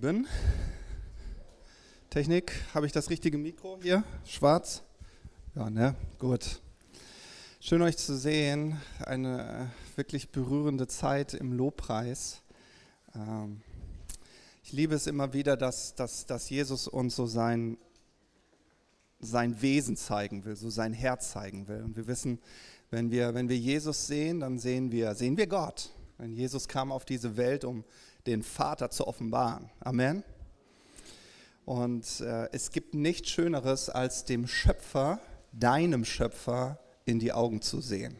Lieben. Technik, habe ich das richtige Mikro hier? Schwarz? Ja, ne? Gut. Schön euch zu sehen. Eine wirklich berührende Zeit im Lobpreis. Ähm, ich liebe es immer wieder, dass, dass, dass Jesus uns so sein, sein Wesen zeigen will, so sein Herz zeigen will. Und wir wissen, wenn wir, wenn wir Jesus sehen, dann sehen wir, sehen wir Gott. Wenn Jesus kam auf diese Welt, um den Vater zu offenbaren. Amen. Und äh, es gibt nichts Schöneres, als dem Schöpfer, deinem Schöpfer, in die Augen zu sehen.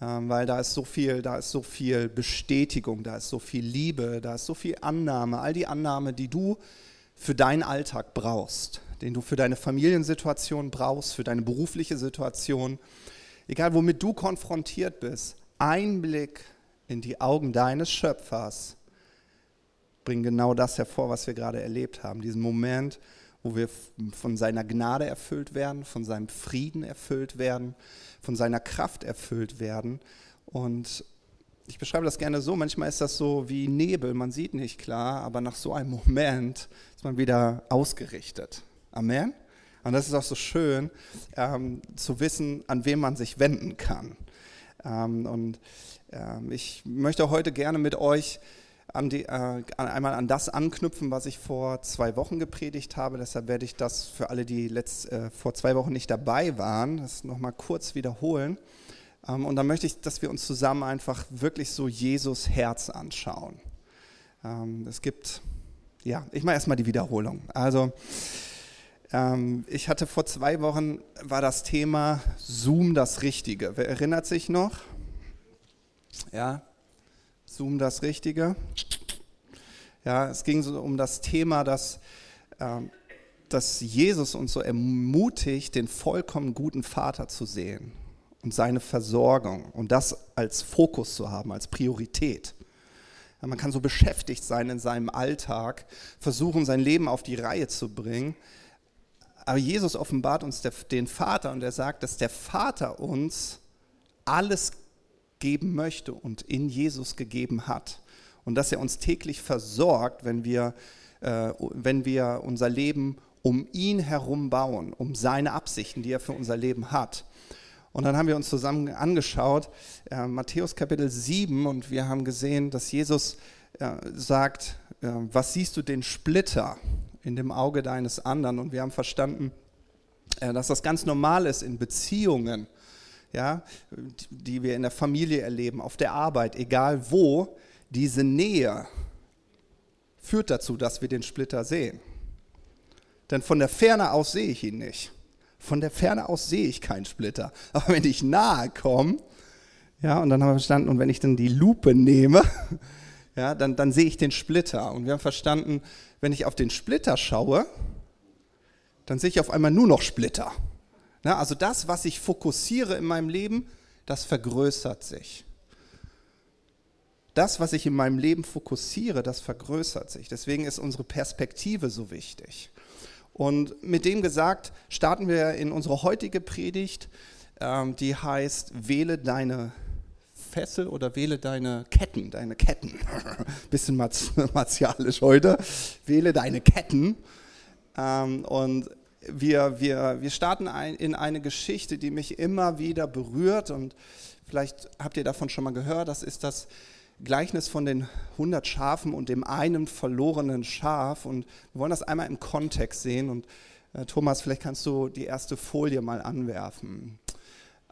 Ähm, weil da ist so viel, da ist so viel Bestätigung, da ist so viel Liebe, da ist so viel Annahme, all die Annahme, die du für deinen Alltag brauchst, den du für deine Familiensituation brauchst, für deine berufliche Situation, egal womit du konfrontiert bist, Einblick in die Augen deines Schöpfers bringen genau das hervor, was wir gerade erlebt haben. Diesen Moment, wo wir von seiner Gnade erfüllt werden, von seinem Frieden erfüllt werden, von seiner Kraft erfüllt werden. Und ich beschreibe das gerne so, manchmal ist das so wie Nebel, man sieht nicht klar, aber nach so einem Moment ist man wieder ausgerichtet. Amen. Und das ist auch so schön ähm, zu wissen, an wen man sich wenden kann. Ähm, und ähm, ich möchte heute gerne mit euch an die, äh, einmal an das anknüpfen, was ich vor zwei Wochen gepredigt habe. Deshalb werde ich das für alle, die letzt, äh, vor zwei Wochen nicht dabei waren, das nochmal kurz wiederholen. Ähm, und dann möchte ich, dass wir uns zusammen einfach wirklich so Jesus Herz anschauen. Ähm, es gibt, ja, ich mache erstmal die Wiederholung. Also, ähm, ich hatte vor zwei Wochen, war das Thema Zoom das Richtige. Wer erinnert sich noch? Ja, Zoom das Richtige. Ja, es ging so um das Thema, dass, äh, dass Jesus uns so ermutigt, den vollkommen guten Vater zu sehen und seine Versorgung und das als Fokus zu haben, als Priorität. Ja, man kann so beschäftigt sein in seinem Alltag, versuchen, sein Leben auf die Reihe zu bringen. Aber Jesus offenbart uns der, den Vater und er sagt, dass der Vater uns alles geben möchte und in Jesus gegeben hat. Und dass er uns täglich versorgt, wenn wir, äh, wenn wir unser Leben um ihn herum bauen, um seine Absichten, die er für unser Leben hat. Und dann haben wir uns zusammen angeschaut, äh, Matthäus Kapitel 7, und wir haben gesehen, dass Jesus äh, sagt, äh, was siehst du den Splitter in dem Auge deines anderen? Und wir haben verstanden, äh, dass das ganz normal ist in Beziehungen, ja, die wir in der Familie erleben, auf der Arbeit, egal wo, diese Nähe führt dazu, dass wir den Splitter sehen. Denn von der Ferne aus sehe ich ihn nicht. Von der Ferne aus sehe ich keinen Splitter. Aber wenn ich nahe komme, ja, und dann haben wir verstanden, und wenn ich dann die Lupe nehme, ja, dann, dann sehe ich den Splitter. Und wir haben verstanden, wenn ich auf den Splitter schaue, dann sehe ich auf einmal nur noch Splitter. Na, also das, was ich fokussiere in meinem Leben, das vergrößert sich. Das, was ich in meinem Leben fokussiere, das vergrößert sich. Deswegen ist unsere Perspektive so wichtig. Und mit dem gesagt, starten wir in unsere heutige Predigt, ähm, die heißt, wähle deine Fessel oder wähle deine Ketten, deine Ketten. Bisschen martialisch heute. Wähle deine Ketten. Ähm, und wir, wir, wir starten ein, in eine Geschichte, die mich immer wieder berührt. Und vielleicht habt ihr davon schon mal gehört, das ist das Gleichnis von den 100 Schafen und dem einen verlorenen Schaf. Und wir wollen das einmal im Kontext sehen. Und äh, Thomas, vielleicht kannst du die erste Folie mal anwerfen.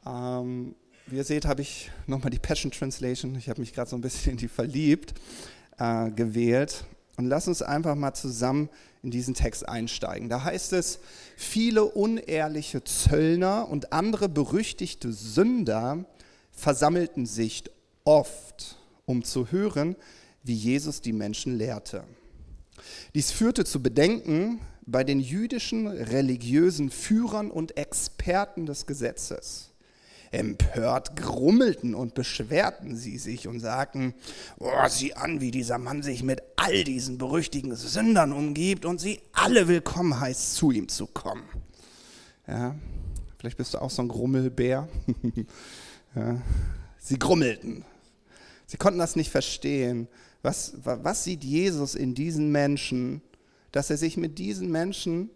Ähm, wie ihr seht, habe ich nochmal die Passion Translation, ich habe mich gerade so ein bisschen in die verliebt, äh, gewählt und lass uns einfach mal zusammen in diesen Text einsteigen. Da heißt es, viele unehrliche Zöllner und andere berüchtigte Sünder versammelten sich oft, um zu hören, wie Jesus die Menschen lehrte. Dies führte zu Bedenken bei den jüdischen religiösen Führern und Experten des Gesetzes. Empört grummelten und beschwerten sie sich und sagten, oh, sieh an, wie dieser Mann sich mit all diesen berüchtigten Sündern umgibt und sie alle willkommen heißt, zu ihm zu kommen. Ja, vielleicht bist du auch so ein Grummelbär. ja, sie grummelten. Sie konnten das nicht verstehen, Was, was sieht Jesus in diesen Menschen, dass er sich mit diesen Menschen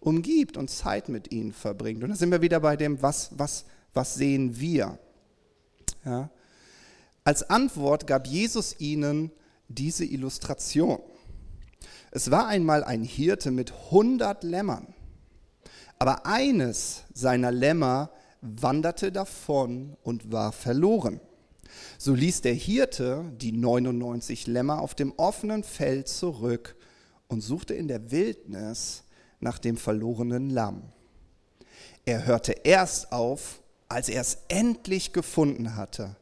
umgibt und Zeit mit ihnen verbringt? Und da sind wir wieder bei dem, was, was, was sehen wir? Ja? Als Antwort gab Jesus ihnen diese Illustration. Es war einmal ein Hirte mit 100 Lämmern, aber eines seiner Lämmer wanderte davon und war verloren. So ließ der Hirte die 99 Lämmer auf dem offenen Feld zurück und suchte in der Wildnis nach dem verlorenen Lamm. Er hörte erst auf, als er es endlich gefunden hatte.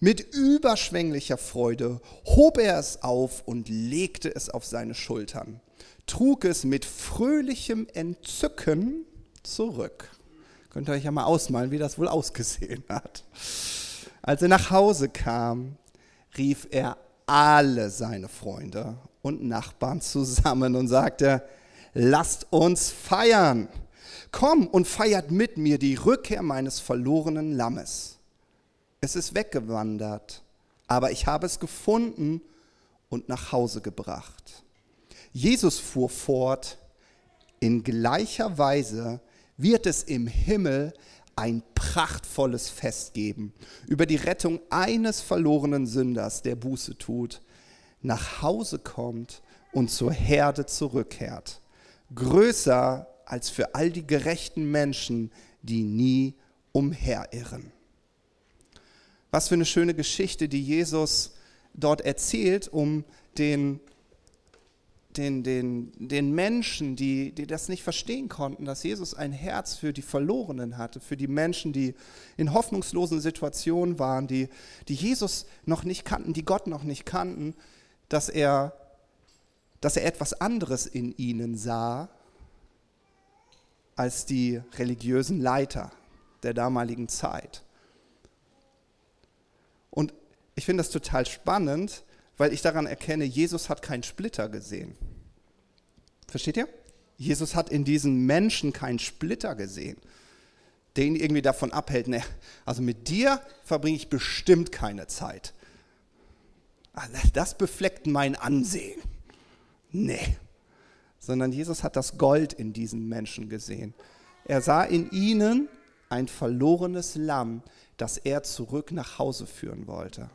Mit überschwänglicher Freude hob er es auf und legte es auf seine Schultern, trug es mit fröhlichem Entzücken zurück. Könnt ihr euch ja mal ausmalen, wie das wohl ausgesehen hat. Als er nach Hause kam, rief er alle seine Freunde und Nachbarn zusammen und sagte, lasst uns feiern. Komm und feiert mit mir die Rückkehr meines verlorenen Lammes. Es ist weggewandert, aber ich habe es gefunden und nach Hause gebracht. Jesus fuhr fort, in gleicher Weise wird es im Himmel ein prachtvolles Fest geben über die Rettung eines verlorenen Sünders, der Buße tut, nach Hause kommt und zur Herde zurückkehrt. Größer als für all die gerechten Menschen, die nie umherirren. Was für eine schöne Geschichte, die Jesus dort erzählt, um den, den, den, den Menschen, die, die das nicht verstehen konnten, dass Jesus ein Herz für die Verlorenen hatte, für die Menschen, die in hoffnungslosen Situationen waren, die, die Jesus noch nicht kannten, die Gott noch nicht kannten, dass er, dass er etwas anderes in ihnen sah als die religiösen Leiter der damaligen Zeit. Und ich finde das total spannend, weil ich daran erkenne, Jesus hat keinen Splitter gesehen. Versteht ihr? Jesus hat in diesen Menschen keinen Splitter gesehen, der ihn irgendwie davon abhält, ne, also mit dir verbringe ich bestimmt keine Zeit. Ah, das befleckt mein Ansehen. Nee. Sondern Jesus hat das Gold in diesen Menschen gesehen. Er sah in ihnen ein verlorenes Lamm, das er zurück nach Hause führen wollte.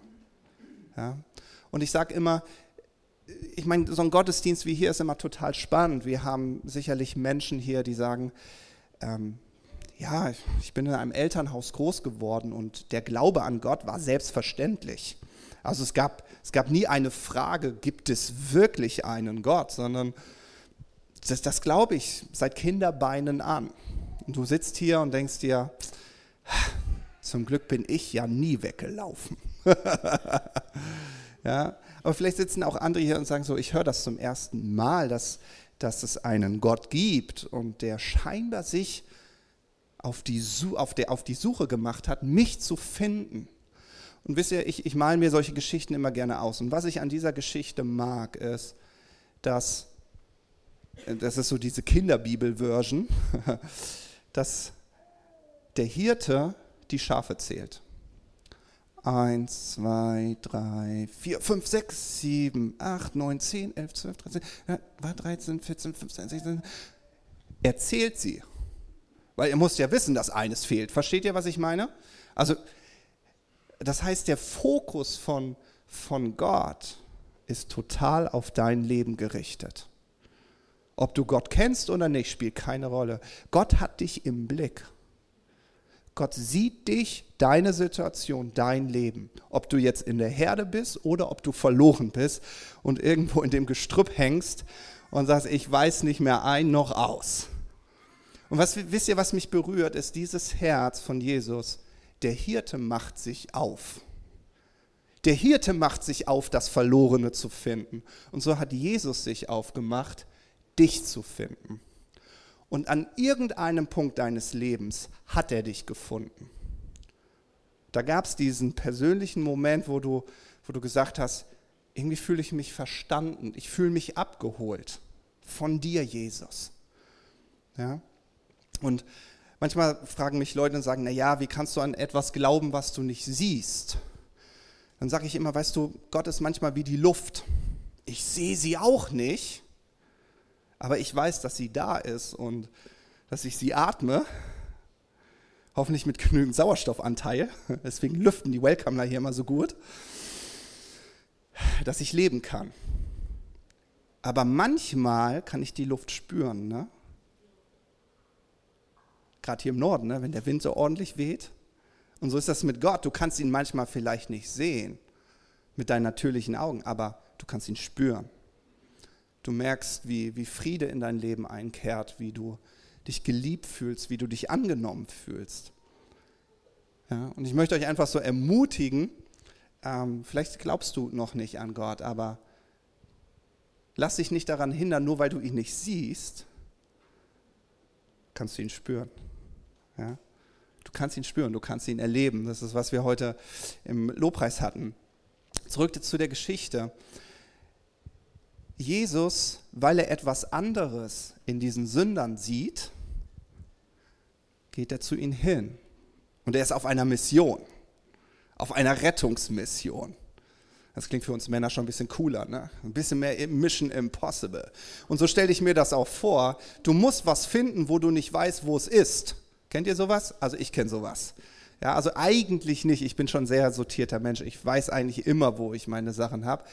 Ja? Und ich sage immer, ich meine, so ein Gottesdienst wie hier ist immer total spannend. Wir haben sicherlich Menschen hier, die sagen, ähm, ja, ich bin in einem Elternhaus groß geworden und der Glaube an Gott war selbstverständlich. Also es gab, es gab nie eine Frage, gibt es wirklich einen Gott, sondern das, das glaube ich seit Kinderbeinen an. Und du sitzt hier und denkst dir, zum Glück bin ich ja nie weggelaufen. ja, aber vielleicht sitzen auch andere hier und sagen so, ich höre das zum ersten Mal, dass, dass es einen Gott gibt und der scheinbar sich auf die, auf, der, auf die Suche gemacht hat, mich zu finden. Und wisst ihr, ich, ich male mir solche Geschichten immer gerne aus. Und was ich an dieser Geschichte mag, ist, dass, das ist so diese Kinderbibel-Version, dass der Hirte die Schafe zählt. Eins, zwei, drei, vier, fünf, sechs, sieben, acht, neun, zehn, elf, zwölf, dreizehn, war 13, 14, 15, 16. Er zählt sie. Weil ihr müsst ja wissen, dass eines fehlt. Versteht ihr, was ich meine? Also, das heißt, der Fokus von, von Gott ist total auf dein Leben gerichtet. Ob du Gott kennst oder nicht, spielt keine Rolle. Gott hat dich im Blick. Gott sieht dich, deine Situation, dein Leben. Ob du jetzt in der Herde bist oder ob du verloren bist und irgendwo in dem Gestrüpp hängst und sagst, ich weiß nicht mehr ein noch aus. Und was, wisst ihr, was mich berührt, ist dieses Herz von Jesus. Der Hirte macht sich auf. Der Hirte macht sich auf, das Verlorene zu finden. Und so hat Jesus sich aufgemacht, dich zu finden. Und an irgendeinem Punkt deines Lebens hat er dich gefunden. Da gab es diesen persönlichen Moment, wo du, wo du gesagt hast, irgendwie fühle ich mich verstanden, ich fühle mich abgeholt von dir, Jesus. Ja? Und manchmal fragen mich Leute und sagen, naja, wie kannst du an etwas glauben, was du nicht siehst? dann sage ich immer, weißt du, Gott ist manchmal wie die Luft. Ich sehe sie auch nicht, aber ich weiß, dass sie da ist und dass ich sie atme. Hoffentlich mit genügend Sauerstoffanteil. Deswegen lüften die Welcomer hier immer so gut. Dass ich leben kann. Aber manchmal kann ich die Luft spüren. Ne? Gerade hier im Norden, ne? wenn der Wind so ordentlich weht. Und so ist das mit Gott. Du kannst ihn manchmal vielleicht nicht sehen mit deinen natürlichen Augen, aber du kannst ihn spüren. Du merkst, wie, wie Friede in dein Leben einkehrt, wie du dich geliebt fühlst, wie du dich angenommen fühlst. Ja, und ich möchte euch einfach so ermutigen, ähm, vielleicht glaubst du noch nicht an Gott, aber lass dich nicht daran hindern, nur weil du ihn nicht siehst, kannst du ihn spüren. Ja? Du kannst ihn spüren, du kannst ihn erleben. Das ist, was wir heute im Lobpreis hatten. Zurück zu der Geschichte. Jesus, weil er etwas anderes in diesen Sündern sieht, geht er zu ihnen hin. Und er ist auf einer Mission, auf einer Rettungsmission. Das klingt für uns Männer schon ein bisschen cooler, ne? Ein bisschen mehr Mission Impossible. Und so stelle ich mir das auch vor. Du musst was finden, wo du nicht weißt, wo es ist. Kennt ihr sowas? Also ich kenne sowas. Ja, also eigentlich nicht. Ich bin schon sehr sortierter Mensch. Ich weiß eigentlich immer, wo ich meine Sachen habe.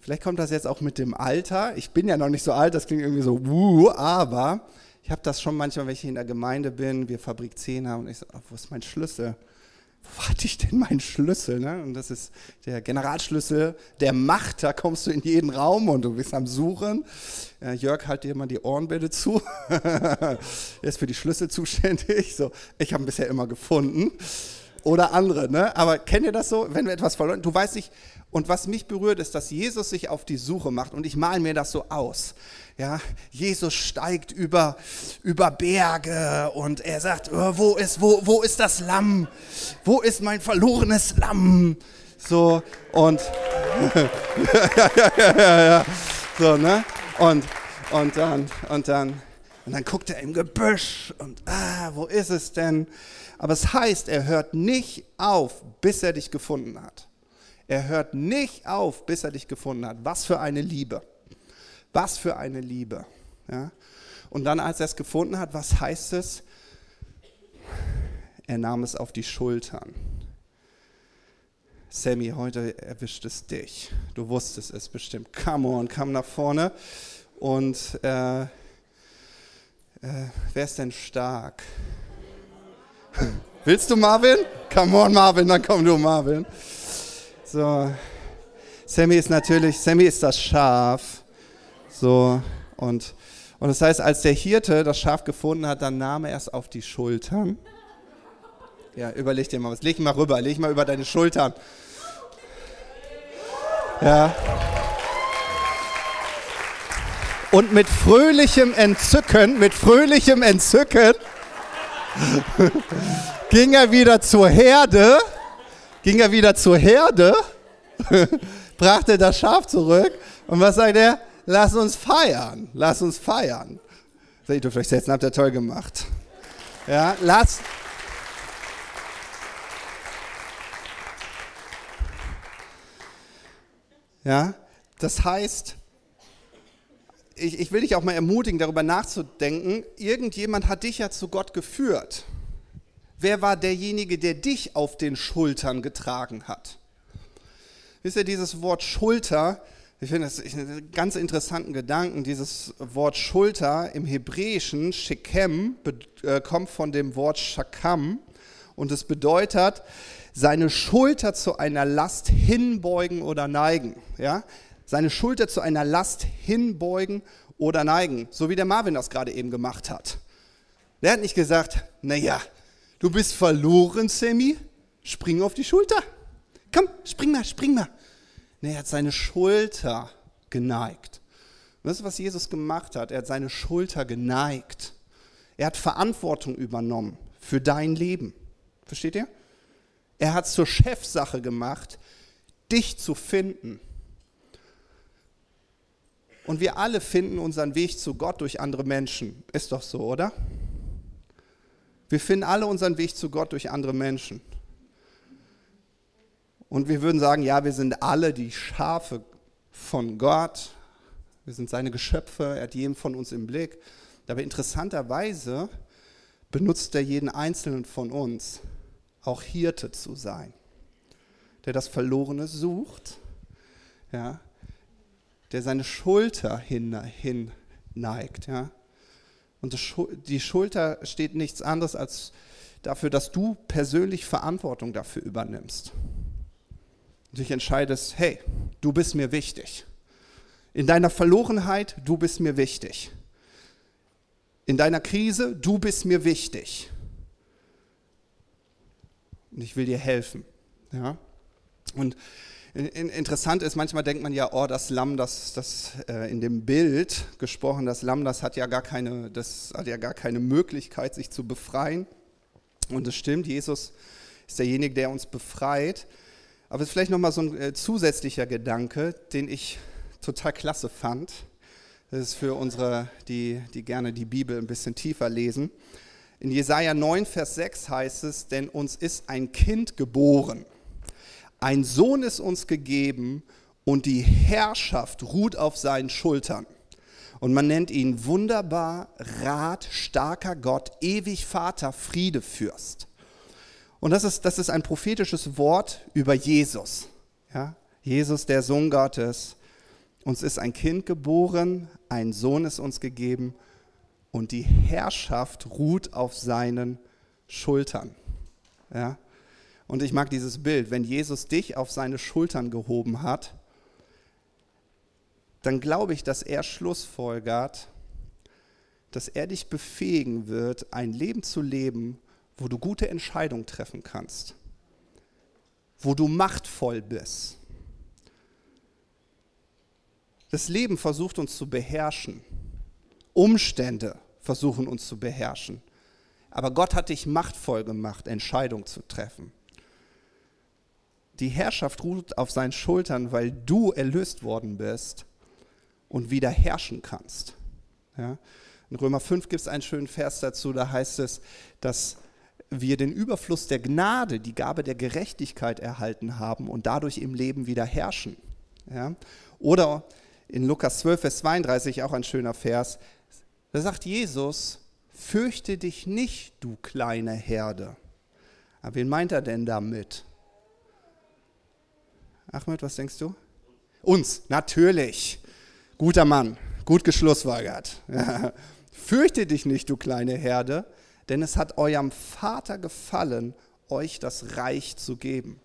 Vielleicht kommt das jetzt auch mit dem Alter. Ich bin ja noch nicht so alt, das klingt irgendwie so, wuh, aber ich habe das schon manchmal, wenn ich in der Gemeinde bin, wir Fabrik 10 haben und ich so, oh, wo ist mein Schlüssel? Wo hatte ich denn meinen Schlüssel? Ne? Und das ist der Generalschlüssel der Macht. Da kommst du in jeden Raum und du bist am Suchen. Äh, Jörg, halt dir mal die Ohrenbälle zu. er ist für die Schlüssel zuständig. So, ich habe ihn bisher immer gefunden. Oder andere, ne? Aber kennt ihr das so? Wenn du etwas verloren, du weißt nicht, und was mich berührt, ist, dass Jesus sich auf die Suche macht und ich male mir das so aus. Ja, Jesus steigt über, über Berge und er sagt, oh, wo, ist, wo, wo ist das Lamm? Wo ist mein verlorenes Lamm? So, und, ja, ja, ja, so, ne? Und, und dann, und dann, und dann guckt er im Gebüsch und, ah, wo ist es denn? Aber es heißt, er hört nicht auf, bis er dich gefunden hat. Er hört nicht auf, bis er dich gefunden hat. Was für eine Liebe. Was für eine Liebe. Ja? Und dann, als er es gefunden hat, was heißt es? Er nahm es auf die Schultern. Sammy, heute erwischt es dich. Du wusstest es bestimmt. Come on, komm nach vorne. Und äh, äh, wer ist denn stark? Willst du Marvin? Come on, Marvin, dann komm du, Marvin. So, Sammy ist natürlich, Sammy ist das Schaf. So, und, und das heißt, als der Hirte das Schaf gefunden hat, dann nahm er es auf die Schultern. Ja, überleg dir mal was. Leg mal rüber, leg mal über deine Schultern. Ja. Und mit fröhlichem Entzücken, mit fröhlichem Entzücken ging er wieder zur Herde ging er wieder zur Herde, brachte das Schaf zurück und was sagt er? Lass uns feiern, lass uns feiern. So, ihr dürft euch setzen, habt ihr toll gemacht. Ja, lass. Ja, das heißt, ich, ich will dich auch mal ermutigen, darüber nachzudenken, irgendjemand hat dich ja zu Gott geführt. Wer war derjenige, der dich auf den Schultern getragen hat? Wisst ihr, dieses Wort Schulter, ich finde das einen ganz interessanten Gedanken. Dieses Wort Schulter im Hebräischen, Shechem, äh, kommt von dem Wort Shakam und es bedeutet, seine Schulter zu einer Last hinbeugen oder neigen. Ja? Seine Schulter zu einer Last hinbeugen oder neigen, so wie der Marvin das gerade eben gemacht hat. Der hat nicht gesagt, naja, Du bist verloren, Sammy. Spring auf die Schulter. Komm, spring mal, spring mal. Nee, er hat seine Schulter geneigt. Und das ist, was Jesus gemacht hat. Er hat seine Schulter geneigt. Er hat Verantwortung übernommen für dein Leben. Versteht ihr? Er hat zur Chefsache gemacht, dich zu finden. Und wir alle finden unseren Weg zu Gott durch andere Menschen. Ist doch so, oder? Wir finden alle unseren Weg zu Gott durch andere Menschen. Und wir würden sagen, ja, wir sind alle die Schafe von Gott. Wir sind seine Geschöpfe, er hat jeden von uns im Blick. Aber interessanterweise benutzt er jeden einzelnen von uns, auch Hirte zu sein, der das Verlorene sucht, ja, der seine Schulter hin, hin neigt. Ja. Und die Schulter steht nichts anderes als dafür, dass du persönlich Verantwortung dafür übernimmst. Und dich entscheidest, hey, du bist mir wichtig. In deiner Verlorenheit, du bist mir wichtig. In deiner Krise, du bist mir wichtig. Und ich will dir helfen. Ja? Und interessant ist, manchmal denkt man ja, oh, das Lamm, das, das äh, in dem Bild gesprochen, das Lamm, das hat ja gar keine, das hat ja gar keine Möglichkeit, sich zu befreien. Und es stimmt, Jesus ist derjenige, der uns befreit. Aber es ist vielleicht nochmal so ein äh, zusätzlicher Gedanke, den ich total klasse fand. Das ist für unsere, die, die gerne die Bibel ein bisschen tiefer lesen. In Jesaja 9, Vers 6 heißt es: Denn uns ist ein Kind geboren, ein Sohn ist uns gegeben und die Herrschaft ruht auf seinen Schultern. Und man nennt ihn wunderbar, Rat, starker Gott, ewig Vater, Friedefürst. Und das ist, das ist ein prophetisches Wort über Jesus. Ja? Jesus, der Sohn Gottes. Uns ist ein Kind geboren, ein Sohn ist uns gegeben und die Herrschaft ruht auf seinen Schultern. Ja? Und ich mag dieses Bild, wenn Jesus dich auf seine Schultern gehoben hat, dann glaube ich, dass er schlussfolgert, dass er dich befähigen wird, ein Leben zu leben, wo du gute Entscheidungen treffen kannst, wo du machtvoll bist. Das Leben versucht uns zu beherrschen. Umstände versuchen uns zu beherrschen. Aber Gott hat dich machtvoll gemacht, Entscheidungen zu treffen. Die Herrschaft ruht auf seinen Schultern, weil du erlöst worden bist und wieder herrschen kannst. Ja? In Römer 5 gibt es einen schönen Vers dazu, da heißt es, dass wir den Überfluss der Gnade, die Gabe der Gerechtigkeit erhalten haben und dadurch im Leben wieder herrschen. Ja? Oder in Lukas 12, Vers 32 auch ein schöner Vers, da sagt Jesus, fürchte dich nicht, du kleine Herde. Aber wen meint er denn damit? Ahmed, was denkst du? Uns, natürlich. Guter Mann, gut geschlussweigert. Fürchte dich nicht, du kleine Herde, denn es hat eurem Vater gefallen, euch das Reich zu geben.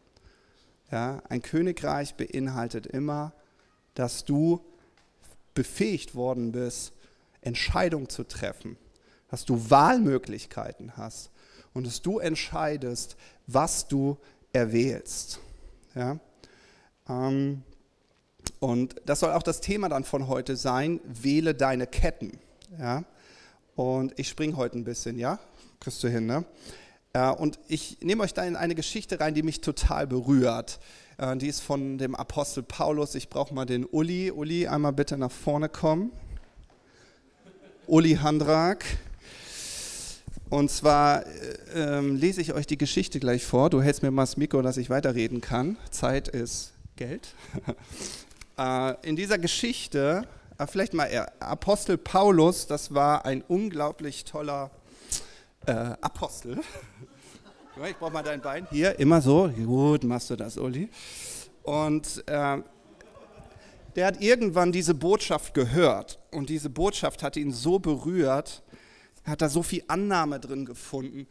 Ja, ein Königreich beinhaltet immer, dass du befähigt worden bist, Entscheidungen zu treffen, dass du Wahlmöglichkeiten hast und dass du entscheidest, was du erwählst. Ja? Ähm, und das soll auch das Thema dann von heute sein, wähle deine Ketten. Ja? Und ich springe heute ein bisschen, ja? Kriegst du hin, ne? Äh, und ich nehme euch da in eine Geschichte rein, die mich total berührt. Äh, die ist von dem Apostel Paulus. Ich brauche mal den Uli. Uli, einmal bitte nach vorne kommen. Uli Handrak. Und zwar äh, ähm, lese ich euch die Geschichte gleich vor. Du hältst mir mal das Mikro, dass ich weiterreden kann. Zeit ist Geld. Äh, in dieser Geschichte, äh, vielleicht mal Apostel Paulus, das war ein unglaublich toller äh, Apostel. Ich brauche mal dein Bein. Hier, immer so. Gut, machst du das, Uli. Und äh, der hat irgendwann diese Botschaft gehört. Und diese Botschaft hat ihn so berührt, er hat da so viel Annahme drin gefunden,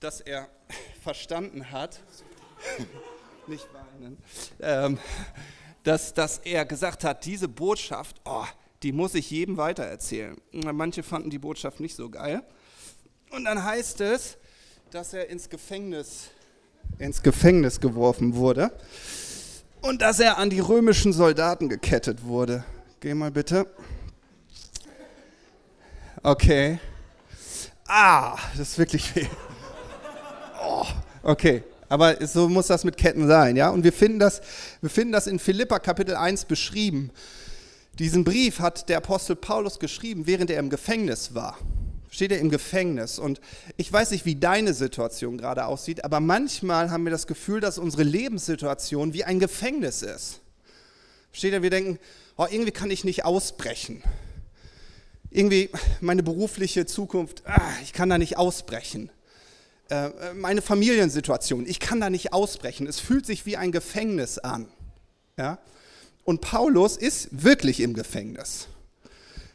dass er verstanden hat, nicht weinen, ähm, dass, dass er gesagt hat, diese Botschaft, oh, die muss ich jedem weitererzählen. Manche fanden die Botschaft nicht so geil. Und dann heißt es, dass er ins Gefängnis, ins Gefängnis geworfen wurde und dass er an die römischen Soldaten gekettet wurde. Geh mal bitte. Okay. Ah, das ist wirklich weh. Oh, okay. Aber so muss das mit Ketten sein, ja? Und wir finden das, wir finden das in Philippa Kapitel 1 beschrieben. Diesen Brief hat der Apostel Paulus geschrieben, während er im Gefängnis war. Steht er im Gefängnis. Und ich weiß nicht, wie deine Situation gerade aussieht, aber manchmal haben wir das Gefühl, dass unsere Lebenssituation wie ein Gefängnis ist. Steht er, wir denken, oh, irgendwie kann ich nicht ausbrechen. Irgendwie meine berufliche Zukunft, ah, ich kann da nicht ausbrechen. Äh, meine Familiensituation, ich kann da nicht ausbrechen. Es fühlt sich wie ein Gefängnis an. Ja? Und Paulus ist wirklich im Gefängnis.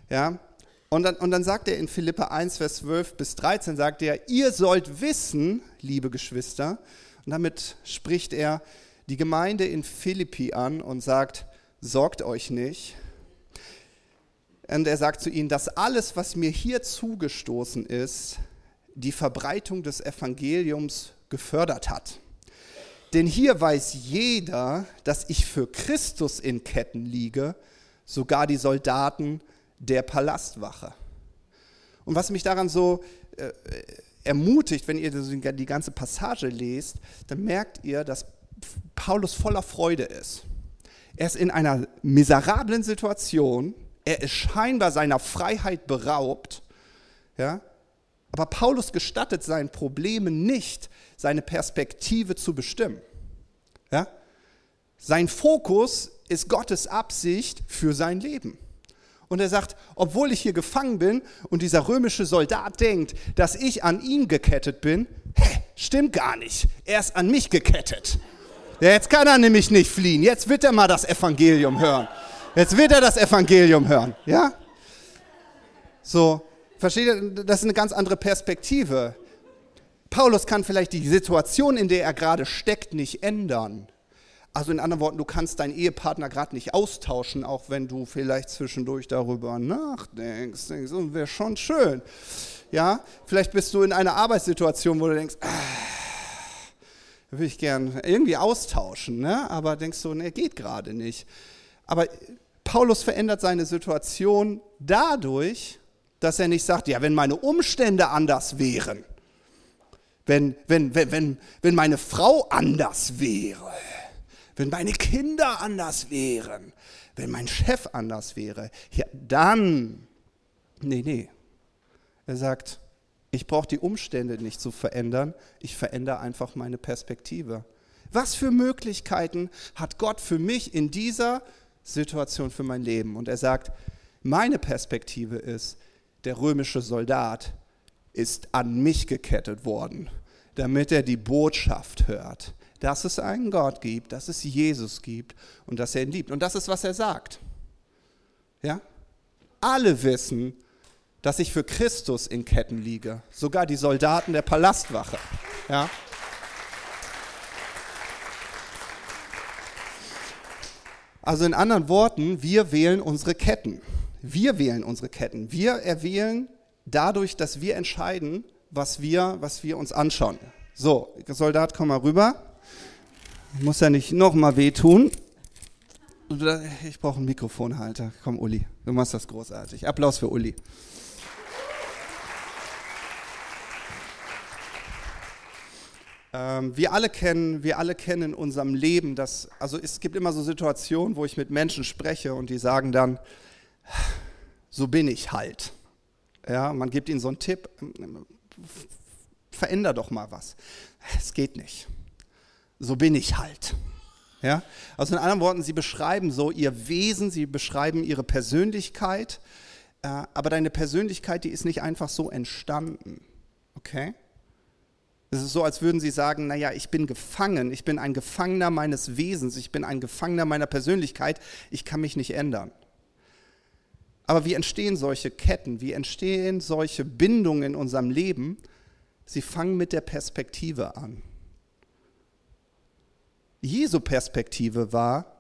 Ja? Und dann, und dann sagt er in Philippa 1, Vers 12 bis 13, sagt er, ihr sollt wissen, liebe Geschwister, und damit spricht er die Gemeinde in Philippi an und sagt, sorgt euch nicht. Und er sagt zu ihnen, dass alles, was mir hier zugestoßen ist, die Verbreitung des Evangeliums gefördert hat. Denn hier weiß jeder, dass ich für Christus in Ketten liege, sogar die Soldaten der Palastwache. Und was mich daran so äh, ermutigt, wenn ihr die ganze Passage lest, dann merkt ihr, dass Paulus voller Freude ist. Er ist in einer miserablen Situation, er ist scheinbar seiner Freiheit beraubt, ja, aber Paulus gestattet seinen Problemen nicht, seine Perspektive zu bestimmen. Ja? Sein Fokus ist Gottes Absicht für sein Leben. Und er sagt, obwohl ich hier gefangen bin und dieser römische Soldat denkt, dass ich an ihn gekettet bin, hä, stimmt gar nicht. Er ist an mich gekettet. Ja, jetzt kann er nämlich nicht fliehen. Jetzt wird er mal das Evangelium hören. Jetzt wird er das Evangelium hören. Ja? So, versteht ihr? Das ist eine ganz andere Perspektive. Paulus kann vielleicht die Situation, in der er gerade steckt, nicht ändern. Also in anderen Worten, du kannst deinen Ehepartner gerade nicht austauschen, auch wenn du vielleicht zwischendurch darüber nachdenkst. Denkst, oh, wäre schon schön. Ja, vielleicht bist du in einer Arbeitssituation, wo du denkst, ah, würde ich gern irgendwie austauschen, ne? aber denkst du, ne, geht gerade nicht. Aber Paulus verändert seine Situation dadurch, dass er nicht sagt, ja, wenn meine Umstände anders wären, wenn, wenn, wenn, wenn, wenn meine Frau anders wäre, wenn meine Kinder anders wären, wenn mein Chef anders wäre, ja, dann, nee, nee. Er sagt, ich brauche die Umstände nicht zu verändern, ich verändere einfach meine Perspektive. Was für Möglichkeiten hat Gott für mich in dieser Situation für mein Leben? Und er sagt, meine Perspektive ist, der römische Soldat ist an mich gekettet worden, damit er die Botschaft hört dass es einen Gott gibt, dass es Jesus gibt und dass er ihn liebt. Und das ist, was er sagt. Ja? Alle wissen, dass ich für Christus in Ketten liege, sogar die Soldaten der Palastwache. Ja? Also in anderen Worten, wir wählen unsere Ketten. Wir wählen unsere Ketten. Wir erwählen dadurch, dass wir entscheiden, was wir, was wir uns anschauen. So, Soldat, komm mal rüber. Muss ja nicht nochmal wehtun. Ich brauche einen Mikrofonhalter. Komm, Uli, du machst das großartig. Applaus für Uli. Ähm, wir alle kennen, wir alle kennen in unserem Leben, dass, also es gibt immer so Situationen, wo ich mit Menschen spreche und die sagen dann, so bin ich halt. Ja, man gibt ihnen so einen Tipp, veränder doch mal was. Es geht nicht so bin ich halt. Ja? Also in anderen Worten, sie beschreiben so ihr Wesen, sie beschreiben ihre Persönlichkeit, äh, aber deine Persönlichkeit, die ist nicht einfach so entstanden. Okay? Es ist so, als würden sie sagen, naja, ich bin gefangen, ich bin ein Gefangener meines Wesens, ich bin ein Gefangener meiner Persönlichkeit, ich kann mich nicht ändern. Aber wie entstehen solche Ketten, wie entstehen solche Bindungen in unserem Leben? Sie fangen mit der Perspektive an. Jesu Perspektive war,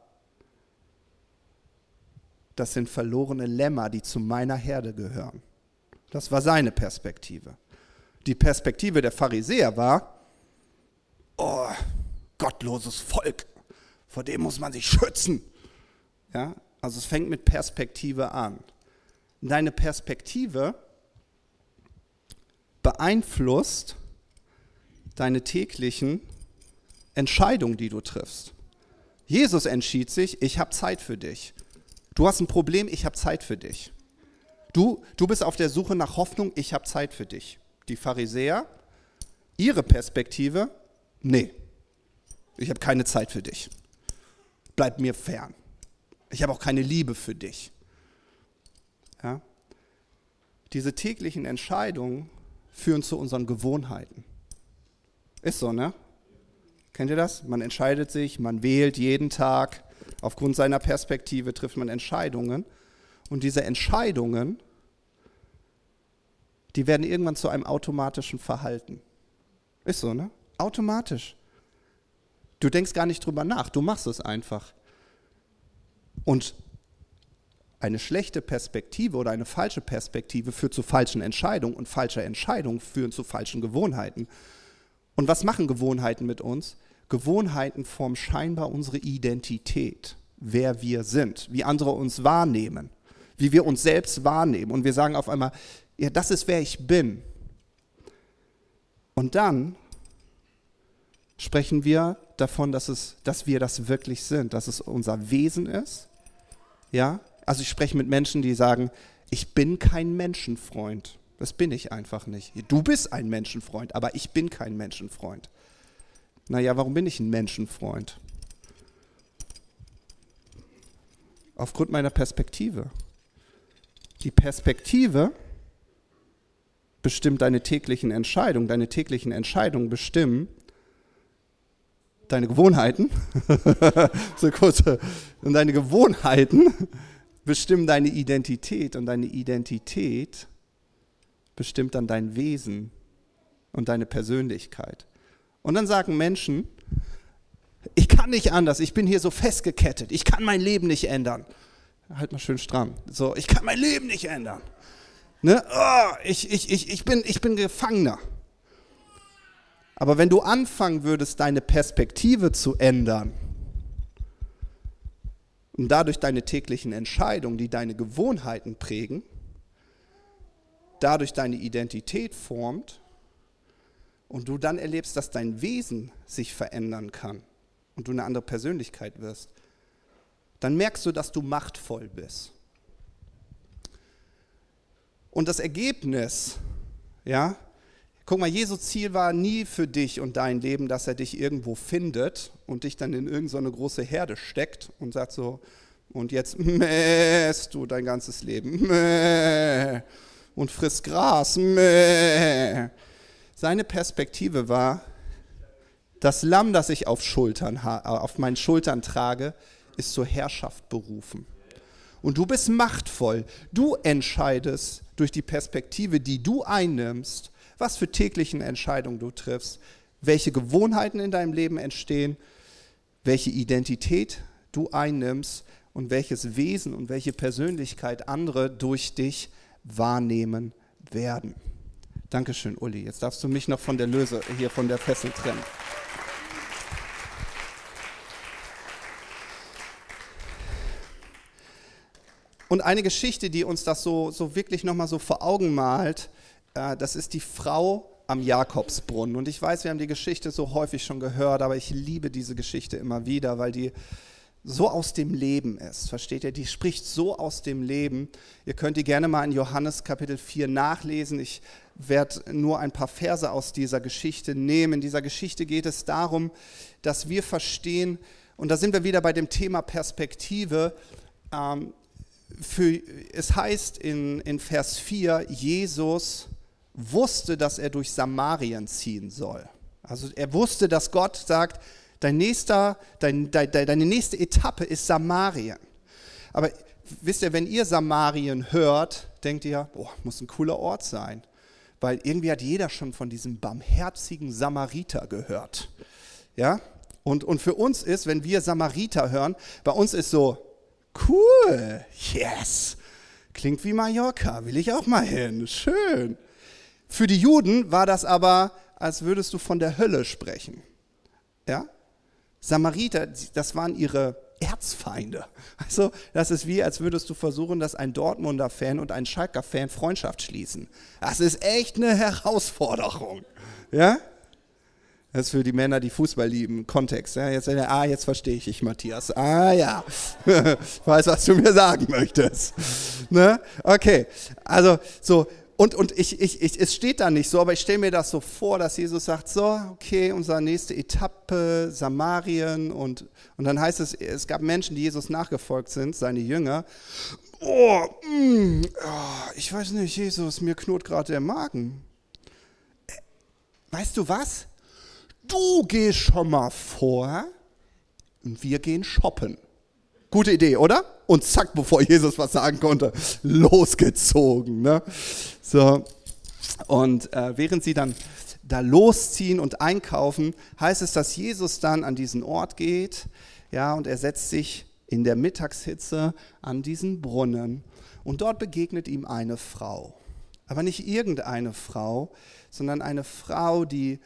das sind verlorene Lämmer, die zu meiner Herde gehören. Das war seine Perspektive. Die Perspektive der Pharisäer war, oh, gottloses Volk, vor dem muss man sich schützen. Ja, also es fängt mit Perspektive an. Deine Perspektive beeinflusst deine täglichen Entscheidung, die du triffst. Jesus entschied sich, ich habe Zeit für dich. Du hast ein Problem, ich habe Zeit für dich. du, du bist auf der Suche nach Hoffnung, ich habe Zeit für dich. Die Pharisäer, ihre Perspektive, nee, ich habe keine Zeit für dich. Bleib mir fern. Ich habe auch keine Liebe für dich. Ja? Diese täglichen Entscheidungen führen zu unseren Gewohnheiten. Ist so, ne? Kennt ihr das? Man entscheidet sich, man wählt jeden Tag. Aufgrund seiner Perspektive trifft man Entscheidungen. Und diese Entscheidungen, die werden irgendwann zu einem automatischen Verhalten. Ist so, ne? Automatisch. Du denkst gar nicht drüber nach, du machst es einfach. Und eine schlechte Perspektive oder eine falsche Perspektive führt zu falschen Entscheidungen und falsche Entscheidungen führen zu falschen Gewohnheiten. Und was machen Gewohnheiten mit uns? Gewohnheiten formen scheinbar unsere Identität, wer wir sind, wie andere uns wahrnehmen, wie wir uns selbst wahrnehmen. Und wir sagen auf einmal, ja, das ist wer ich bin. Und dann sprechen wir davon, dass, es, dass wir das wirklich sind, dass es unser Wesen ist. Ja, also ich spreche mit Menschen, die sagen, ich bin kein Menschenfreund. Das bin ich einfach nicht. Du bist ein Menschenfreund, aber ich bin kein Menschenfreund. Naja, warum bin ich ein Menschenfreund? Aufgrund meiner Perspektive. Die Perspektive bestimmt deine täglichen Entscheidungen. Deine täglichen Entscheidungen bestimmen deine Gewohnheiten. so kurz. Und deine Gewohnheiten bestimmen deine Identität. Und deine Identität bestimmt dann dein Wesen und deine Persönlichkeit. Und dann sagen Menschen, ich kann nicht anders, ich bin hier so festgekettet, ich kann mein Leben nicht ändern. Halt mal schön stramm. So, ich kann mein Leben nicht ändern. Ne? Oh, ich, ich, ich, ich, bin, ich bin Gefangener. Aber wenn du anfangen würdest, deine Perspektive zu ändern und dadurch deine täglichen Entscheidungen, die deine Gewohnheiten prägen, dadurch deine Identität formt und du dann erlebst, dass dein Wesen sich verändern kann und du eine andere Persönlichkeit wirst, dann merkst du, dass du machtvoll bist. Und das Ergebnis, ja, guck mal, Jesu Ziel war nie für dich und dein Leben, dass er dich irgendwo findet und dich dann in irgendeine große Herde steckt und sagt so, und jetzt mähst du dein ganzes Leben. Mäh und frisst Gras. Mäh. Seine Perspektive war, das Lamm, das ich auf, Schultern, auf meinen Schultern trage, ist zur Herrschaft berufen. Und du bist machtvoll. Du entscheidest durch die Perspektive, die du einnimmst, was für täglichen Entscheidungen du triffst, welche Gewohnheiten in deinem Leben entstehen, welche Identität du einnimmst und welches Wesen und welche Persönlichkeit andere durch dich wahrnehmen werden. Dankeschön, Uli. Jetzt darfst du mich noch von der Löse hier von der Fessel trennen. Und eine Geschichte, die uns das so, so wirklich nochmal so vor Augen malt, äh, das ist die Frau am Jakobsbrunnen. Und ich weiß, wir haben die Geschichte so häufig schon gehört, aber ich liebe diese Geschichte immer wieder, weil die so aus dem Leben ist. Versteht ihr? Die spricht so aus dem Leben. Ihr könnt die gerne mal in Johannes Kapitel 4 nachlesen. Ich werde nur ein paar Verse aus dieser Geschichte nehmen. In dieser Geschichte geht es darum, dass wir verstehen, und da sind wir wieder bei dem Thema Perspektive. Ähm, für, es heißt in, in Vers 4, Jesus wusste, dass er durch Samarien ziehen soll. Also er wusste, dass Gott sagt, Dein nächster, dein, dein, deine nächste Etappe ist Samarien. Aber wisst ihr, wenn ihr Samarien hört, denkt ihr, boah, muss ein cooler Ort sein. Weil irgendwie hat jeder schon von diesem barmherzigen Samariter gehört. Ja? Und, und für uns ist, wenn wir Samariter hören, bei uns ist so, cool, yes, klingt wie Mallorca, will ich auch mal hin, schön. Für die Juden war das aber, als würdest du von der Hölle sprechen. Ja? Samariter, das waren ihre Erzfeinde. Also, das ist wie, als würdest du versuchen, dass ein Dortmunder Fan und ein Schalker Fan Freundschaft schließen. Das ist echt eine Herausforderung. Ja? Das ist für die Männer, die Fußball lieben, Kontext. Ja, jetzt, ah, jetzt verstehe ich dich, Matthias. Ah ja, weiß, was du mir sagen möchtest. Ne? Okay, also so, und, und ich, ich, ich, es steht da nicht so, aber ich stelle mir das so vor, dass Jesus sagt, so, okay, unsere nächste Etappe, Samarien. Und, und dann heißt es, es gab Menschen, die Jesus nachgefolgt sind, seine Jünger. Oh, mm, oh ich weiß nicht, Jesus, mir knurrt gerade der Magen. Äh, weißt du was? Du gehst schon mal vor und wir gehen shoppen. Gute Idee, oder? Und zack, bevor Jesus was sagen konnte, losgezogen. Ne? So. Und äh, während sie dann da losziehen und einkaufen, heißt es, dass Jesus dann an diesen Ort geht, ja, und er setzt sich in der Mittagshitze an diesen Brunnen und dort begegnet ihm eine Frau. Aber nicht irgendeine Frau, sondern eine Frau, die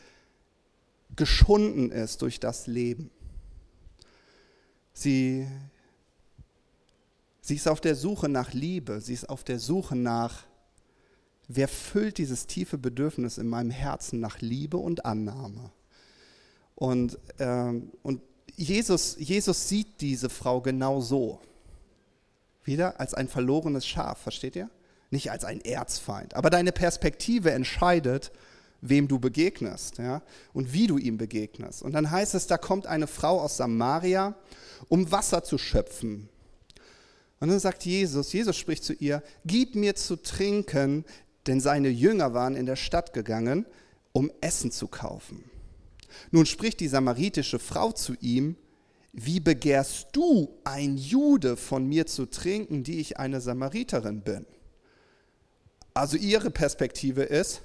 geschunden ist durch das Leben. Sie, sie ist auf der Suche nach Liebe, sie ist auf der Suche nach, wer füllt dieses tiefe Bedürfnis in meinem Herzen nach Liebe und Annahme. Und, ähm, und Jesus, Jesus sieht diese Frau genau so. Wieder als ein verlorenes Schaf, versteht ihr? Nicht als ein Erzfeind. Aber deine Perspektive entscheidet, wem du begegnest ja, und wie du ihm begegnest. Und dann heißt es, da kommt eine Frau aus Samaria, um Wasser zu schöpfen. Und dann sagt Jesus, Jesus spricht zu ihr, gib mir zu trinken, denn seine Jünger waren in der Stadt gegangen, um Essen zu kaufen. Nun spricht die samaritische Frau zu ihm, wie begehrst du, ein Jude, von mir zu trinken, die ich eine Samariterin bin? Also ihre Perspektive ist,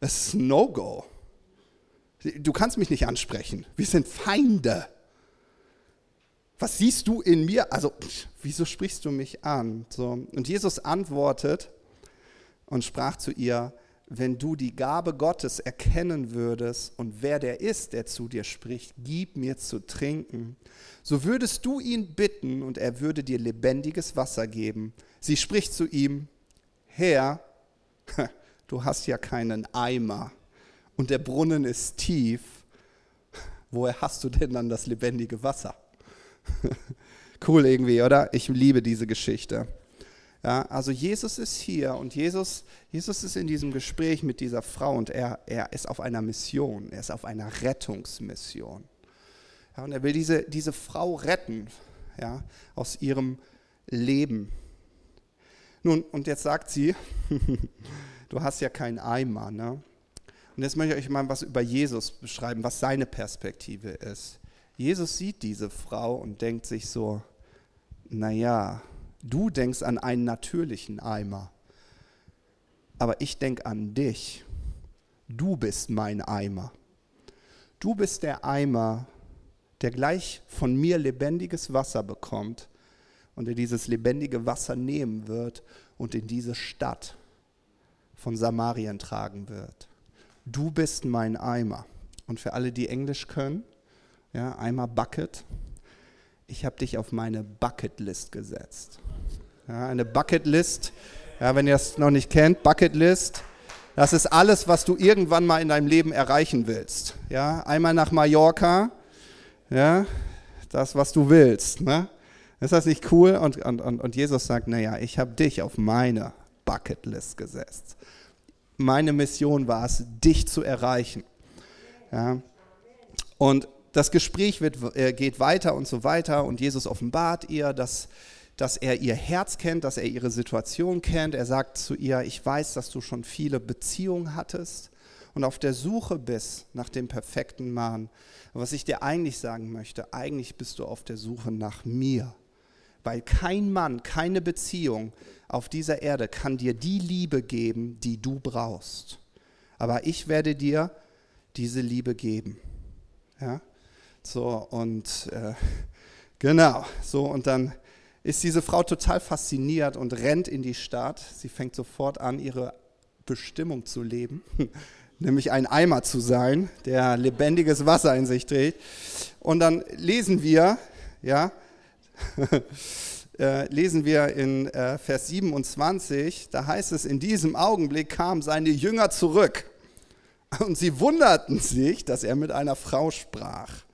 es ist No-Go. Du kannst mich nicht ansprechen. Wir sind Feinde. Was siehst du in mir? Also, wieso sprichst du mich an? So. Und Jesus antwortet und sprach zu ihr, wenn du die Gabe Gottes erkennen würdest und wer der ist, der zu dir spricht, gib mir zu trinken, so würdest du ihn bitten und er würde dir lebendiges Wasser geben. Sie spricht zu ihm, Herr, du hast ja keinen Eimer und der Brunnen ist tief, woher hast du denn dann das lebendige Wasser? Cool irgendwie, oder? Ich liebe diese Geschichte. Ja, also Jesus ist hier und Jesus, Jesus ist in diesem Gespräch mit dieser Frau und er, er ist auf einer Mission, er ist auf einer Rettungsmission. Ja, und er will diese, diese Frau retten ja, aus ihrem Leben. Nun, und jetzt sagt sie, du hast ja keinen Eimer. Ne? Und jetzt möchte ich euch mal was über Jesus beschreiben, was seine Perspektive ist. Jesus sieht diese Frau und denkt sich so, naja, du denkst an einen natürlichen Eimer, aber ich denke an dich. Du bist mein Eimer. Du bist der Eimer, der gleich von mir lebendiges Wasser bekommt und der dieses lebendige Wasser nehmen wird und in diese Stadt von Samarien tragen wird. Du bist mein Eimer. Und für alle, die Englisch können, ja, Eimer Bucket, ich habe dich auf meine Bucketlist gesetzt. Ja, eine Bucketlist, ja, wenn ihr es noch nicht kennt, Bucketlist, das ist alles, was du irgendwann mal in deinem Leben erreichen willst. Ja, einmal nach Mallorca, ja, das, was du willst. Ne? Ist das nicht cool? Und, und, und Jesus sagt, naja, ich habe dich auf meine Bucketlist gesetzt meine Mission war es, dich zu erreichen. Ja. Und das Gespräch wird, äh, geht weiter und so weiter und Jesus offenbart ihr, dass, dass er ihr Herz kennt, dass er ihre Situation kennt. Er sagt zu ihr, ich weiß, dass du schon viele Beziehungen hattest und auf der Suche bist nach dem perfekten Mann. Was ich dir eigentlich sagen möchte, eigentlich bist du auf der Suche nach mir. Weil kein Mann, keine Beziehung auf dieser Erde kann dir die Liebe geben, die du brauchst. Aber ich werde dir diese Liebe geben. Ja? So, und äh, genau, so, und dann ist diese Frau total fasziniert und rennt in die Stadt. Sie fängt sofort an, ihre Bestimmung zu leben, nämlich ein Eimer zu sein, der lebendiges Wasser in sich trägt. Und dann lesen wir, ja, äh, lesen wir in äh, Vers 27, da heißt es, in diesem Augenblick kamen seine Jünger zurück. Und sie wunderten sich, dass er mit einer Frau sprach.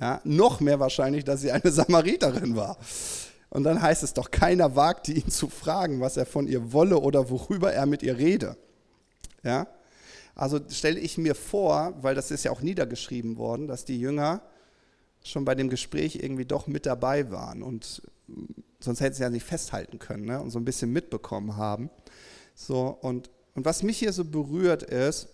Ja, noch mehr wahrscheinlich, dass sie eine Samariterin war. Und dann heißt es doch, keiner wagte ihn zu fragen, was er von ihr wolle oder worüber er mit ihr rede. Ja? Also stelle ich mir vor, weil das ist ja auch niedergeschrieben worden, dass die Jünger schon bei dem Gespräch irgendwie doch mit dabei waren und sonst hätten sie ja nicht festhalten können ne? und so ein bisschen mitbekommen haben. So, und, und was mich hier so berührt ist,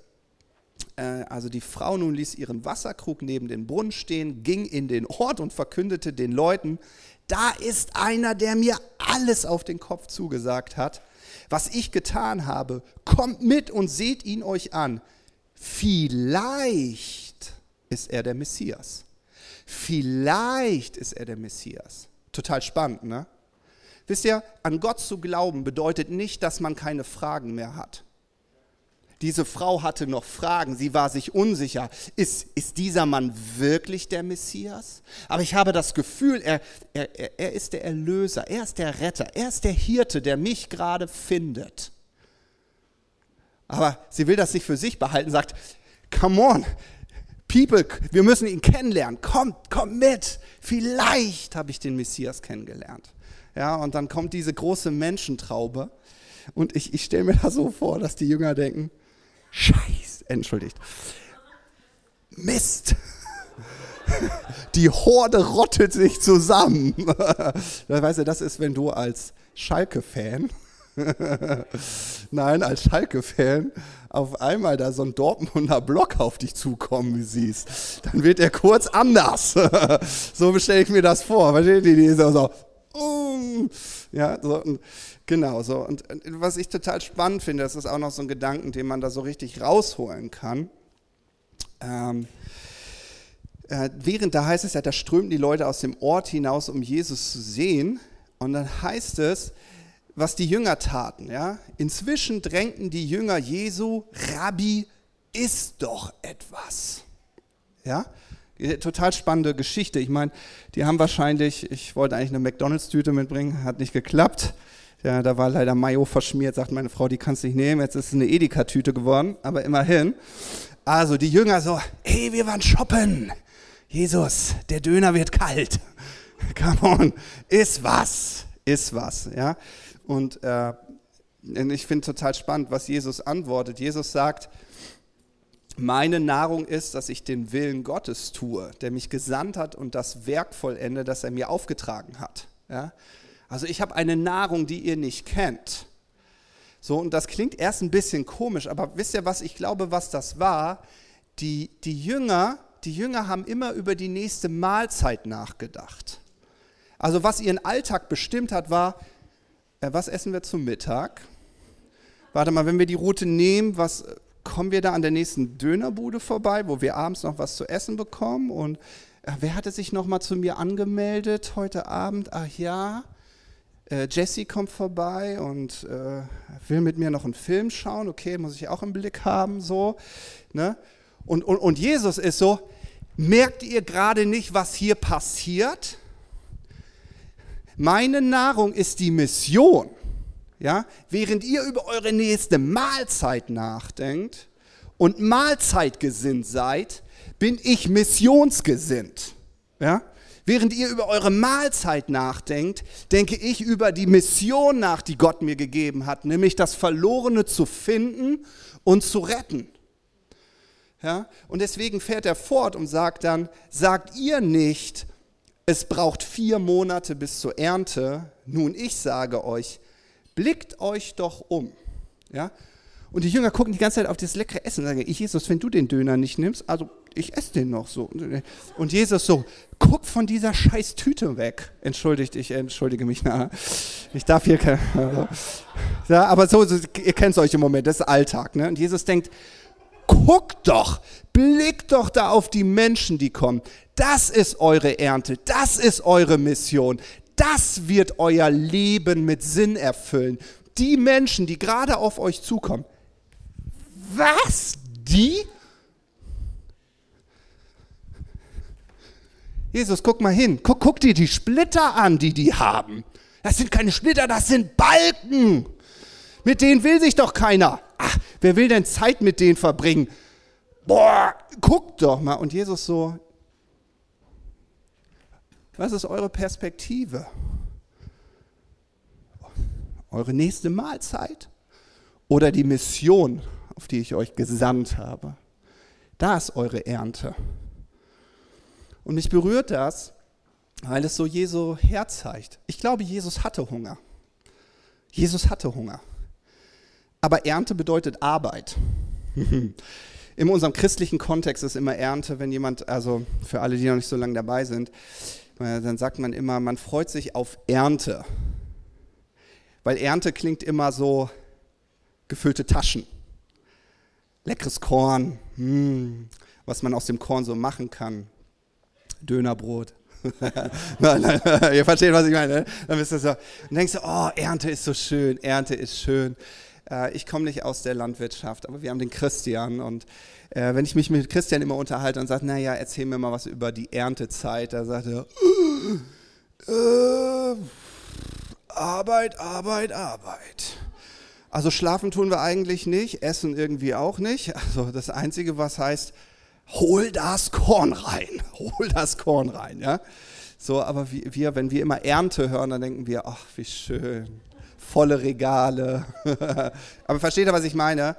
also die Frau nun ließ ihren Wasserkrug neben den Brunnen stehen, ging in den Ort und verkündete den Leuten, da ist einer, der mir alles auf den Kopf zugesagt hat. Was ich getan habe, kommt mit und seht ihn euch an. Vielleicht ist er der Messias. Vielleicht ist er der Messias. Total spannend, ne? Wisst ihr, an Gott zu glauben bedeutet nicht, dass man keine Fragen mehr hat. Diese Frau hatte noch Fragen, sie war sich unsicher. Ist, ist dieser Mann wirklich der Messias? Aber ich habe das Gefühl, er, er, er ist der Erlöser, er ist der Retter, er ist der Hirte, der mich gerade findet. Aber sie will das nicht für sich behalten, sagt, come on, people, wir müssen ihn kennenlernen, kommt, kommt mit. Vielleicht habe ich den Messias kennengelernt. Ja, und dann kommt diese große Menschentraube. Und ich, ich stelle mir da so vor, dass die Jünger denken, Scheiß, entschuldigt. Mist. Die Horde rottet sich zusammen. Weißt du, das ist, wenn du als Schalke-Fan, nein, als Schalke-Fan, auf einmal da so ein Dortmunder Block auf dich zukommen siehst, dann wird er kurz anders. So stelle ich mir das vor. Versteht ihr? Die so, so ja, so, und, genau so. Und, und was ich total spannend finde, das ist auch noch so ein Gedanken, den man da so richtig rausholen kann. Ähm, äh, während da heißt es ja, da strömten die Leute aus dem Ort hinaus, um Jesus zu sehen. Und dann heißt es, was die Jünger taten. Ja? Inzwischen drängten die Jünger Jesu, Rabbi, isst doch etwas. Ja? Total spannende Geschichte. Ich meine, die haben wahrscheinlich, ich wollte eigentlich eine McDonalds-Tüte mitbringen, hat nicht geklappt. Ja, da war leider Mayo verschmiert, sagt meine Frau, die kannst du nicht nehmen. Jetzt ist es eine Edeka-Tüte geworden, aber immerhin. Also die Jünger so, hey, wir waren shoppen. Jesus, der Döner wird kalt. Come on, ist was, ist was. Ja? Und äh, ich finde total spannend, was Jesus antwortet. Jesus sagt, meine Nahrung ist, dass ich den Willen Gottes tue, der mich gesandt hat und das Werk vollende, das er mir aufgetragen hat. Ja? Also ich habe eine Nahrung, die ihr nicht kennt. So, und das klingt erst ein bisschen komisch, aber wisst ihr, was ich glaube, was das war? Die, die, Jünger, die Jünger haben immer über die nächste Mahlzeit nachgedacht. Also was ihren Alltag bestimmt hat, war, äh, was essen wir zum Mittag? Warte mal, wenn wir die Route nehmen, was, kommen wir da an der nächsten Dönerbude vorbei, wo wir abends noch was zu essen bekommen. Und äh, wer hatte sich noch mal zu mir angemeldet heute Abend? Ach ja, äh, Jesse kommt vorbei und äh, will mit mir noch einen Film schauen. Okay, muss ich auch im Blick haben, so. Ne? Und, und, und Jesus ist so, merkt ihr gerade nicht, was hier passiert? Meine Nahrung ist die Mission. Ja? Während ihr über eure nächste Mahlzeit nachdenkt und Mahlzeitgesinnt seid, bin ich missionsgesinnt. Ja? Während ihr über eure Mahlzeit nachdenkt, denke ich über die Mission nach, die Gott mir gegeben hat, nämlich das Verlorene zu finden und zu retten. Ja? Und deswegen fährt er fort und sagt dann, sagt ihr nicht, es braucht vier Monate bis zur Ernte, nun ich sage euch, blickt euch doch um. Ja? Und die Jünger gucken die ganze Zeit auf das leckere Essen und sagen, Jesus, wenn du den Döner nicht nimmst, also ich esse den noch so. Und Jesus so, guck von dieser scheiß Tüte weg. Entschuldigt, ich entschuldige mich. Na, ich darf hier kein, ja, aber so, so, ihr kennt solche Momente, das ist Alltag. Ne? Und Jesus denkt, guck doch, blick doch da auf die Menschen, die kommen. Das ist eure Ernte, das ist eure Mission, das wird euer Leben mit Sinn erfüllen. Die Menschen, die gerade auf euch zukommen. Was? Die? Jesus, guck mal hin. Guck, guck dir die Splitter an, die die haben. Das sind keine Splitter, das sind Balken. Mit denen will sich doch keiner. Ach, wer will denn Zeit mit denen verbringen? boah, guckt doch mal. Und Jesus so, was ist eure Perspektive? Eure nächste Mahlzeit oder die Mission, auf die ich euch gesandt habe? Da ist eure Ernte. Und mich berührt das, weil es so Jesu Herz zeigt. Ich glaube, Jesus hatte Hunger. Jesus hatte Hunger. Aber Ernte bedeutet Arbeit. In unserem christlichen Kontext ist immer Ernte, wenn jemand, also für alle, die noch nicht so lange dabei sind, dann sagt man immer, man freut sich auf Ernte. Weil Ernte klingt immer so gefüllte Taschen. Leckeres Korn, hm, was man aus dem Korn so machen kann. Dönerbrot. nein, nein, ihr versteht, was ich meine. Ne? Dann bist du so, und denkst du, oh, Ernte ist so schön, Ernte ist schön. Äh, ich komme nicht aus der Landwirtschaft, aber wir haben den Christian und äh, wenn ich mich mit Christian immer unterhalte und sage, naja, erzähl mir mal was über die Erntezeit, da sagt er, äh, Arbeit, Arbeit, Arbeit. Also schlafen tun wir eigentlich nicht, essen irgendwie auch nicht. Also das Einzige, was heißt, hol das Korn rein, hol das Korn rein, ja. So, aber wir, wenn wir immer Ernte hören, dann denken wir, ach, wie schön, volle Regale. aber versteht ihr, was ich meine?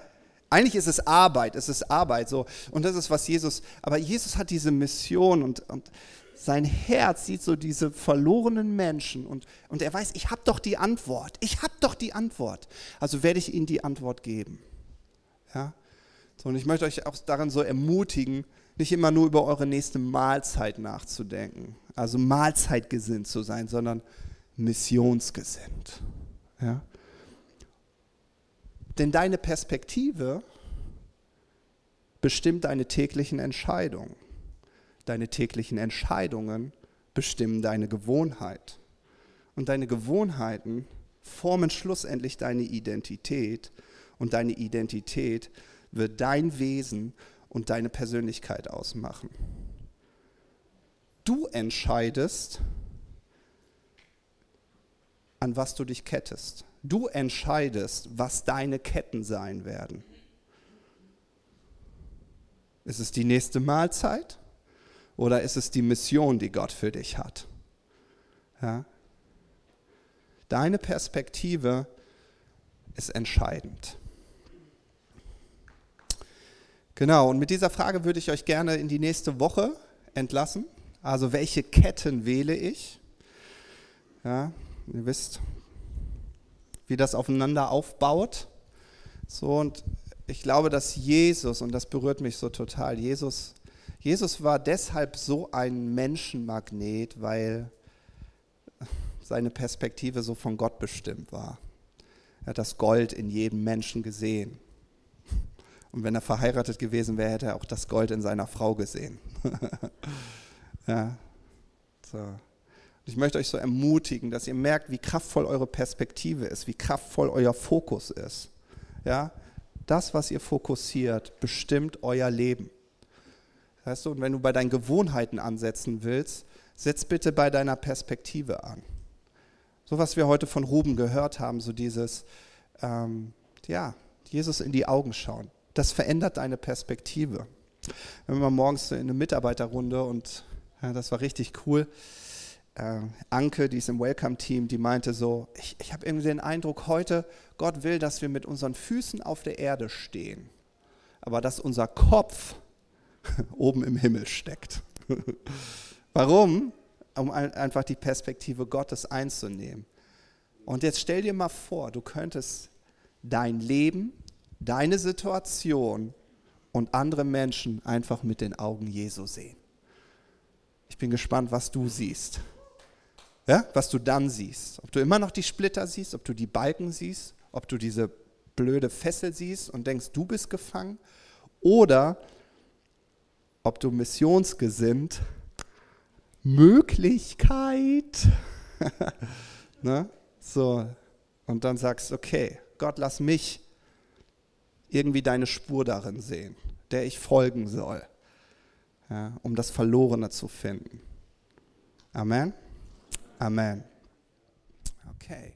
Eigentlich ist es Arbeit, es ist Arbeit, so. Und das ist, was Jesus, aber Jesus hat diese Mission und, und sein Herz sieht so diese verlorenen Menschen und, und er weiß, ich habe doch die Antwort, ich habe doch die Antwort. Also werde ich ihnen die Antwort geben. Ja? So, und ich möchte euch auch darin so ermutigen, nicht immer nur über eure nächste Mahlzeit nachzudenken, also Mahlzeitgesinnt zu sein, sondern missionsgesinnt. Ja? Denn deine Perspektive bestimmt deine täglichen Entscheidungen. Deine täglichen Entscheidungen bestimmen deine Gewohnheit. Und deine Gewohnheiten formen schlussendlich deine Identität. Und deine Identität wird dein Wesen und deine Persönlichkeit ausmachen. Du entscheidest, an was du dich kettest. Du entscheidest, was deine Ketten sein werden. Ist es die nächste Mahlzeit oder ist es die Mission, die Gott für dich hat? Ja? Deine Perspektive ist entscheidend. Genau, und mit dieser Frage würde ich euch gerne in die nächste Woche entlassen. Also welche Ketten wähle ich? Ja, ihr wisst, wie das aufeinander aufbaut. So, und ich glaube, dass Jesus, und das berührt mich so total, Jesus, Jesus war deshalb so ein Menschenmagnet, weil seine Perspektive so von Gott bestimmt war. Er hat das Gold in jedem Menschen gesehen. Und wenn er verheiratet gewesen wäre, hätte er auch das Gold in seiner Frau gesehen. ja. So. Ich möchte euch so ermutigen, dass ihr merkt, wie kraftvoll eure Perspektive ist, wie kraftvoll euer Fokus ist. Ja? Das, was ihr fokussiert, bestimmt euer Leben. Weißt du, und wenn du bei deinen Gewohnheiten ansetzen willst, setz bitte bei deiner Perspektive an. So was wir heute von Ruben gehört haben, so dieses, ähm, ja, Jesus in die Augen schauen. Das verändert deine Perspektive. Wenn wir morgens in eine Mitarbeiterrunde und ja, das war richtig cool. Äh, Anke, die ist im Welcome-Team, die meinte so, ich, ich habe irgendwie den Eindruck heute, Gott will, dass wir mit unseren Füßen auf der Erde stehen, aber dass unser Kopf oben im Himmel steckt. Warum? Um einfach die Perspektive Gottes einzunehmen. Und jetzt stell dir mal vor, du könntest dein Leben deine Situation und andere Menschen einfach mit den Augen Jesu sehen. Ich bin gespannt, was du siehst. Ja, was du dann siehst. Ob du immer noch die Splitter siehst, ob du die Balken siehst, ob du diese blöde Fessel siehst und denkst, du bist gefangen, oder ob du missionsgesinnt Möglichkeit, ne? so, und dann sagst, okay, Gott, lass mich irgendwie deine Spur darin sehen, der ich folgen soll, ja, um das Verlorene zu finden. Amen. Amen. Okay.